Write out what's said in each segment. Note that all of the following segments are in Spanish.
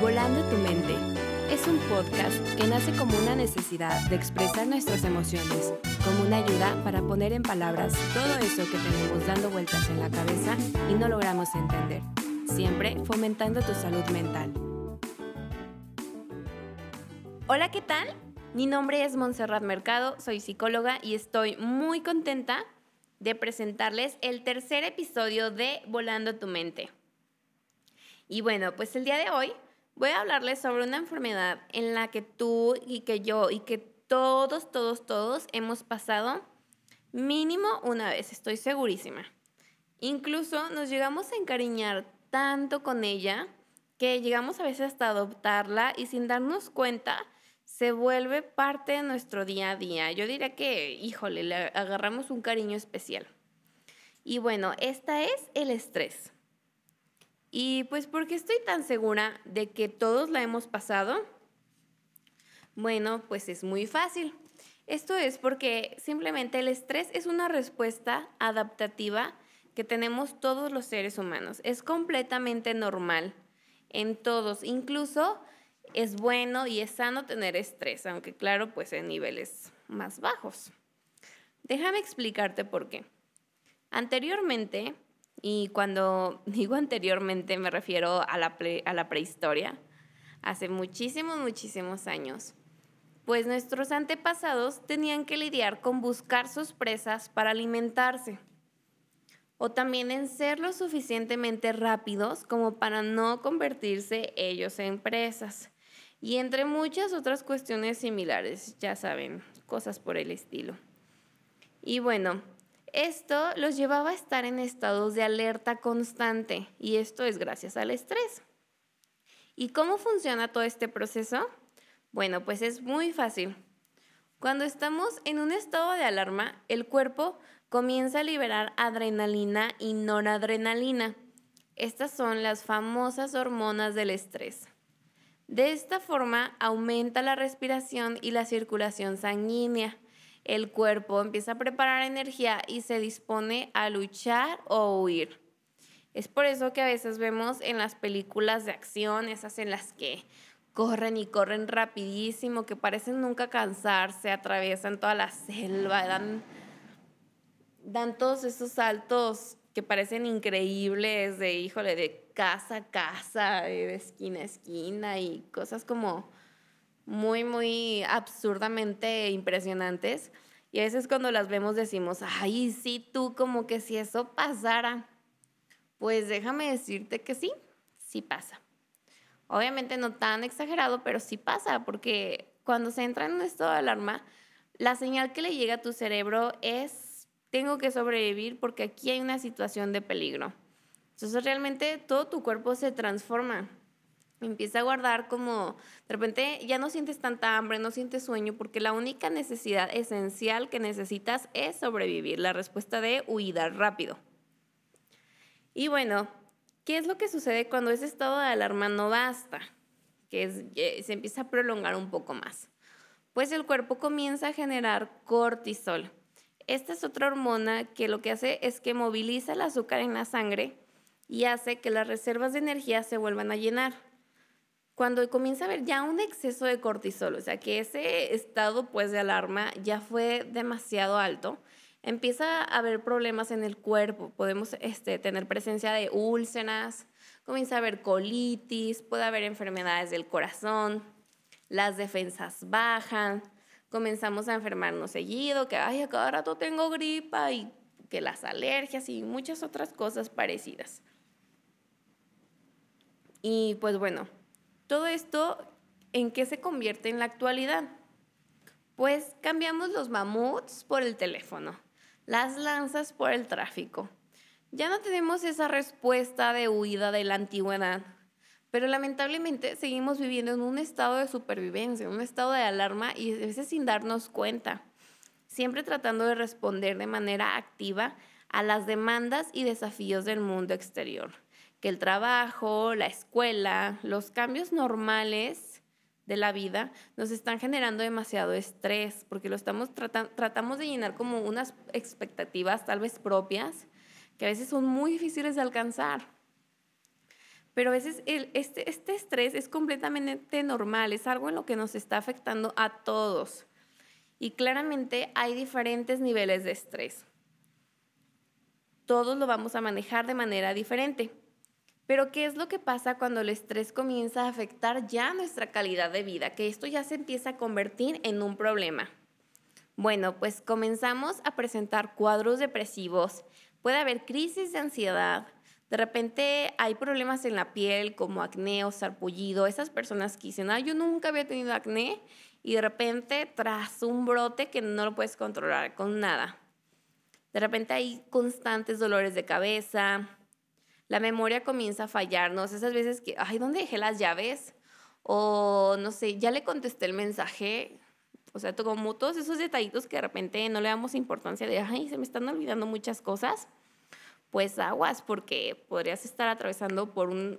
Volando tu mente es un podcast que nace como una necesidad de expresar nuestras emociones, como una ayuda para poner en palabras todo eso que tenemos dando vueltas en la cabeza y no logramos entender, siempre fomentando tu salud mental. Hola, ¿qué tal? Mi nombre es Montserrat Mercado, soy psicóloga y estoy muy contenta de presentarles el tercer episodio de Volando tu mente. Y bueno, pues el día de hoy voy a hablarles sobre una enfermedad en la que tú y que yo y que todos, todos, todos hemos pasado mínimo una vez, estoy segurísima. Incluso nos llegamos a encariñar tanto con ella que llegamos a veces hasta adoptarla y sin darnos cuenta se vuelve parte de nuestro día a día. Yo diría que, híjole, le agarramos un cariño especial. Y bueno, esta es el estrés. Y pues, ¿por qué estoy tan segura de que todos la hemos pasado? Bueno, pues es muy fácil. Esto es porque simplemente el estrés es una respuesta adaptativa que tenemos todos los seres humanos. Es completamente normal en todos. Incluso es bueno y es sano tener estrés, aunque claro, pues en niveles más bajos. Déjame explicarte por qué. Anteriormente, y cuando digo anteriormente me refiero a la, a la prehistoria, hace muchísimos, muchísimos años, pues nuestros antepasados tenían que lidiar con buscar sus presas para alimentarse, o también en ser lo suficientemente rápidos como para no convertirse ellos en presas, y entre muchas otras cuestiones similares, ya saben, cosas por el estilo. Y bueno, esto los llevaba a estar en estados de alerta constante y esto es gracias al estrés. ¿Y cómo funciona todo este proceso? Bueno, pues es muy fácil. Cuando estamos en un estado de alarma, el cuerpo comienza a liberar adrenalina y noradrenalina. Estas son las famosas hormonas del estrés. De esta forma aumenta la respiración y la circulación sanguínea el cuerpo empieza a preparar energía y se dispone a luchar o huir. Es por eso que a veces vemos en las películas de acción, esas en las que corren y corren rapidísimo, que parecen nunca cansarse, atraviesan toda la selva, dan, dan todos esos saltos que parecen increíbles de, híjole, de casa a casa, de esquina a esquina y cosas como muy, muy absurdamente impresionantes. Y a veces cuando las vemos decimos, ay, sí, tú como que si eso pasara. Pues déjame decirte que sí, sí pasa. Obviamente no tan exagerado, pero sí pasa, porque cuando se entra en un estado de alarma, la señal que le llega a tu cerebro es, tengo que sobrevivir porque aquí hay una situación de peligro. Entonces realmente todo tu cuerpo se transforma empieza a guardar como, de repente ya no sientes tanta hambre, no sientes sueño, porque la única necesidad esencial que necesitas es sobrevivir, la respuesta de huida rápido. Y bueno, ¿qué es lo que sucede cuando ese estado de alarma no basta? Que se empieza a prolongar un poco más. Pues el cuerpo comienza a generar cortisol. Esta es otra hormona que lo que hace es que moviliza el azúcar en la sangre y hace que las reservas de energía se vuelvan a llenar cuando comienza a haber ya un exceso de cortisol, o sea que ese estado pues de alarma ya fue demasiado alto, empieza a haber problemas en el cuerpo, podemos este, tener presencia de úlceras, comienza a haber colitis, puede haber enfermedades del corazón, las defensas bajan, comenzamos a enfermarnos seguido, que ay, a cada rato tengo gripa y que las alergias y muchas otras cosas parecidas. Y pues bueno, todo esto, ¿en qué se convierte en la actualidad? Pues cambiamos los mamuts por el teléfono, las lanzas por el tráfico. Ya no tenemos esa respuesta de huida de la antigüedad, pero lamentablemente seguimos viviendo en un estado de supervivencia, un estado de alarma y a veces sin darnos cuenta, siempre tratando de responder de manera activa a las demandas y desafíos del mundo exterior que el trabajo, la escuela, los cambios normales de la vida nos están generando demasiado estrés porque lo estamos tratamos de llenar como unas expectativas tal vez propias que a veces son muy difíciles de alcanzar. Pero a veces este, este estrés es completamente normal, es algo en lo que nos está afectando a todos. Y claramente hay diferentes niveles de estrés. Todos lo vamos a manejar de manera diferente. Pero ¿qué es lo que pasa cuando el estrés comienza a afectar ya nuestra calidad de vida? Que esto ya se empieza a convertir en un problema. Bueno, pues comenzamos a presentar cuadros depresivos, puede haber crisis de ansiedad, de repente hay problemas en la piel como acné o sarpullido, esas personas que dicen, ah, yo nunca había tenido acné y de repente tras un brote que no lo puedes controlar con nada. De repente hay constantes dolores de cabeza, la memoria comienza a fallarnos, esas veces que, ay, ¿dónde dejé las llaves? O no sé, ya le contesté el mensaje. O sea, como todos esos detallitos que de repente no le damos importancia de, ay, se me están olvidando muchas cosas, pues aguas, porque podrías estar atravesando por un,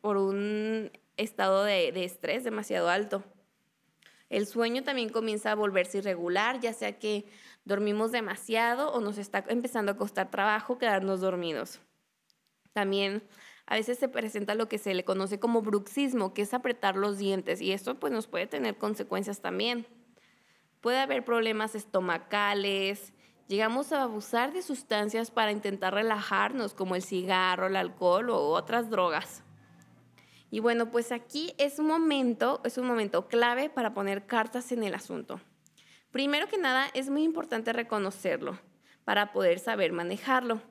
por un estado de, de estrés demasiado alto. El sueño también comienza a volverse irregular, ya sea que dormimos demasiado o nos está empezando a costar trabajo quedarnos dormidos. También a veces se presenta lo que se le conoce como bruxismo, que es apretar los dientes, y esto pues nos puede tener consecuencias también. Puede haber problemas estomacales, llegamos a abusar de sustancias para intentar relajarnos, como el cigarro, el alcohol o otras drogas. Y bueno, pues aquí es un momento, es un momento clave para poner cartas en el asunto. Primero que nada, es muy importante reconocerlo para poder saber manejarlo.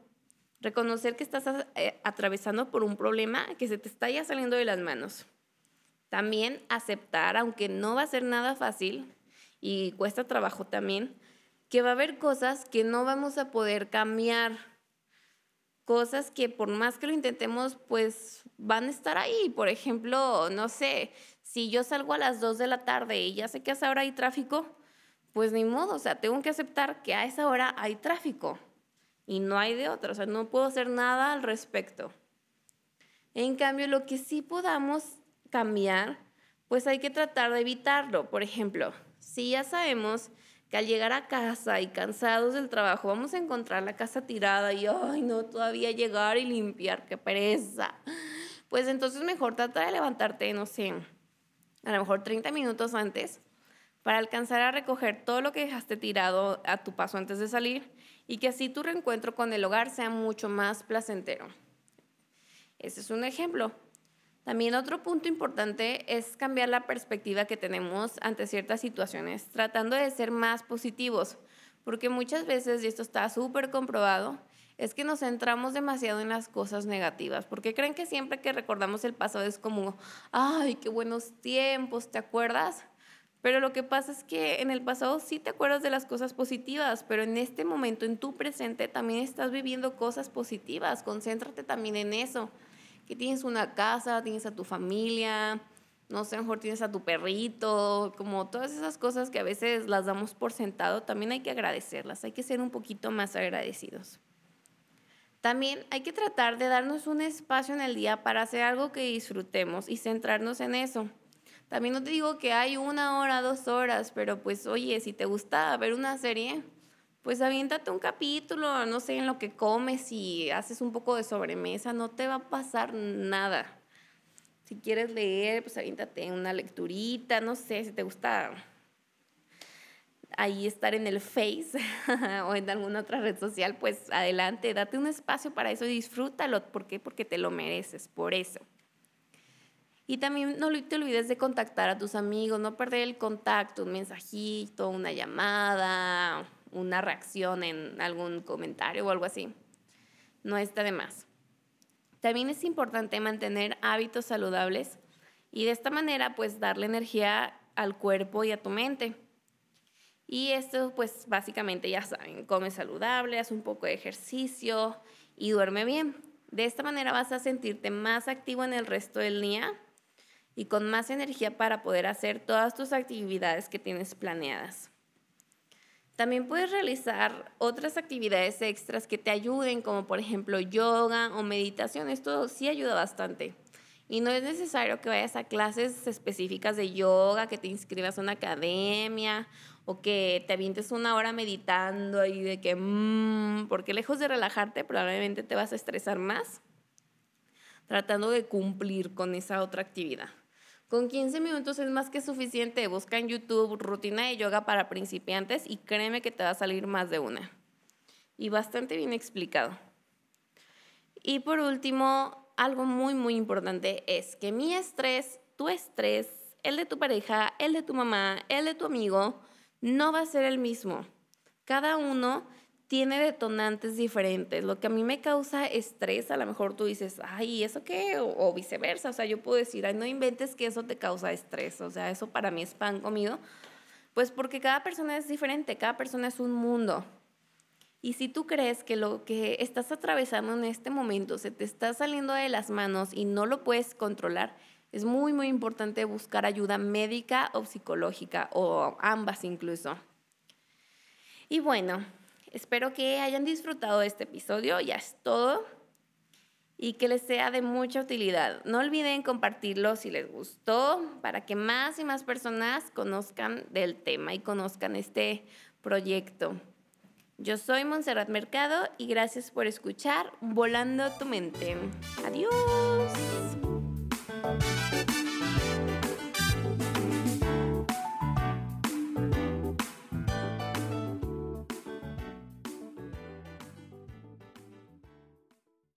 Reconocer que estás eh, atravesando por un problema que se te está ya saliendo de las manos. También aceptar, aunque no va a ser nada fácil y cuesta trabajo también, que va a haber cosas que no vamos a poder cambiar. Cosas que por más que lo intentemos, pues van a estar ahí. Por ejemplo, no sé, si yo salgo a las 2 de la tarde y ya sé que a esa hora hay tráfico, pues ni modo, o sea, tengo que aceptar que a esa hora hay tráfico y no hay de otra, o sea, no puedo hacer nada al respecto. En cambio, lo que sí podamos cambiar, pues hay que tratar de evitarlo. Por ejemplo, si ya sabemos que al llegar a casa y cansados del trabajo vamos a encontrar la casa tirada y, ay, no, todavía llegar y limpiar, qué pereza. Pues entonces mejor trata de levantarte, no sé, a lo mejor 30 minutos antes para alcanzar a recoger todo lo que dejaste tirado a tu paso antes de salir y que así tu reencuentro con el hogar sea mucho más placentero. Ese es un ejemplo. También otro punto importante es cambiar la perspectiva que tenemos ante ciertas situaciones, tratando de ser más positivos, porque muchas veces, y esto está súper comprobado, es que nos centramos demasiado en las cosas negativas, porque creen que siempre que recordamos el pasado es como, ay, qué buenos tiempos, ¿te acuerdas? Pero lo que pasa es que en el pasado sí te acuerdas de las cosas positivas, pero en este momento, en tu presente, también estás viviendo cosas positivas. Concéntrate también en eso. Que tienes una casa, tienes a tu familia, no sé, mejor tienes a tu perrito, como todas esas cosas que a veces las damos por sentado, también hay que agradecerlas, hay que ser un poquito más agradecidos. También hay que tratar de darnos un espacio en el día para hacer algo que disfrutemos y centrarnos en eso. También no te digo que hay una hora, dos horas, pero pues oye, si te gusta ver una serie, pues aviéntate un capítulo, no sé, en lo que comes y haces un poco de sobremesa, no te va a pasar nada. Si quieres leer, pues aviéntate una lecturita, no sé, si te gusta ahí estar en el Face o en alguna otra red social, pues adelante, date un espacio para eso y disfrútalo. ¿Por qué? Porque te lo mereces, por eso. Y también no te olvides de contactar a tus amigos, no perder el contacto, un mensajito, una llamada, una reacción en algún comentario o algo así. No está de más. También es importante mantener hábitos saludables y de esta manera pues darle energía al cuerpo y a tu mente. Y esto pues básicamente ya saben, come saludable, haz un poco de ejercicio y duerme bien. De esta manera vas a sentirte más activo en el resto del día y con más energía para poder hacer todas tus actividades que tienes planeadas. También puedes realizar otras actividades extras que te ayuden, como por ejemplo yoga o meditación. Esto sí ayuda bastante. Y no es necesario que vayas a clases específicas de yoga, que te inscribas a una academia o que te avientes una hora meditando y de que, mmm, porque lejos de relajarte probablemente te vas a estresar más. tratando de cumplir con esa otra actividad. Con 15 minutos es más que suficiente. Busca en YouTube rutina de yoga para principiantes y créeme que te va a salir más de una. Y bastante bien explicado. Y por último, algo muy, muy importante es que mi estrés, tu estrés, el de tu pareja, el de tu mamá, el de tu amigo, no va a ser el mismo. Cada uno tiene detonantes diferentes. Lo que a mí me causa estrés, a lo mejor tú dices, ay, ¿eso qué? O, viceversa. O sea, yo puedo decir, ay, no inventes que eso te causa estrés. O sea, eso para mí es pan comido. Pues porque cada persona es diferente, cada persona es un mundo. Y si tú crees que lo que estás atravesando en este momento se te está saliendo de las manos y no lo puedes controlar, es muy, muy importante buscar ayuda médica o psicológica o ambas incluso. Y bueno, Espero que hayan disfrutado de este episodio, ya es todo, y que les sea de mucha utilidad. No olviden compartirlo si les gustó, para que más y más personas conozcan del tema y conozcan este proyecto. Yo soy Montserrat Mercado y gracias por escuchar Volando tu mente. Adiós.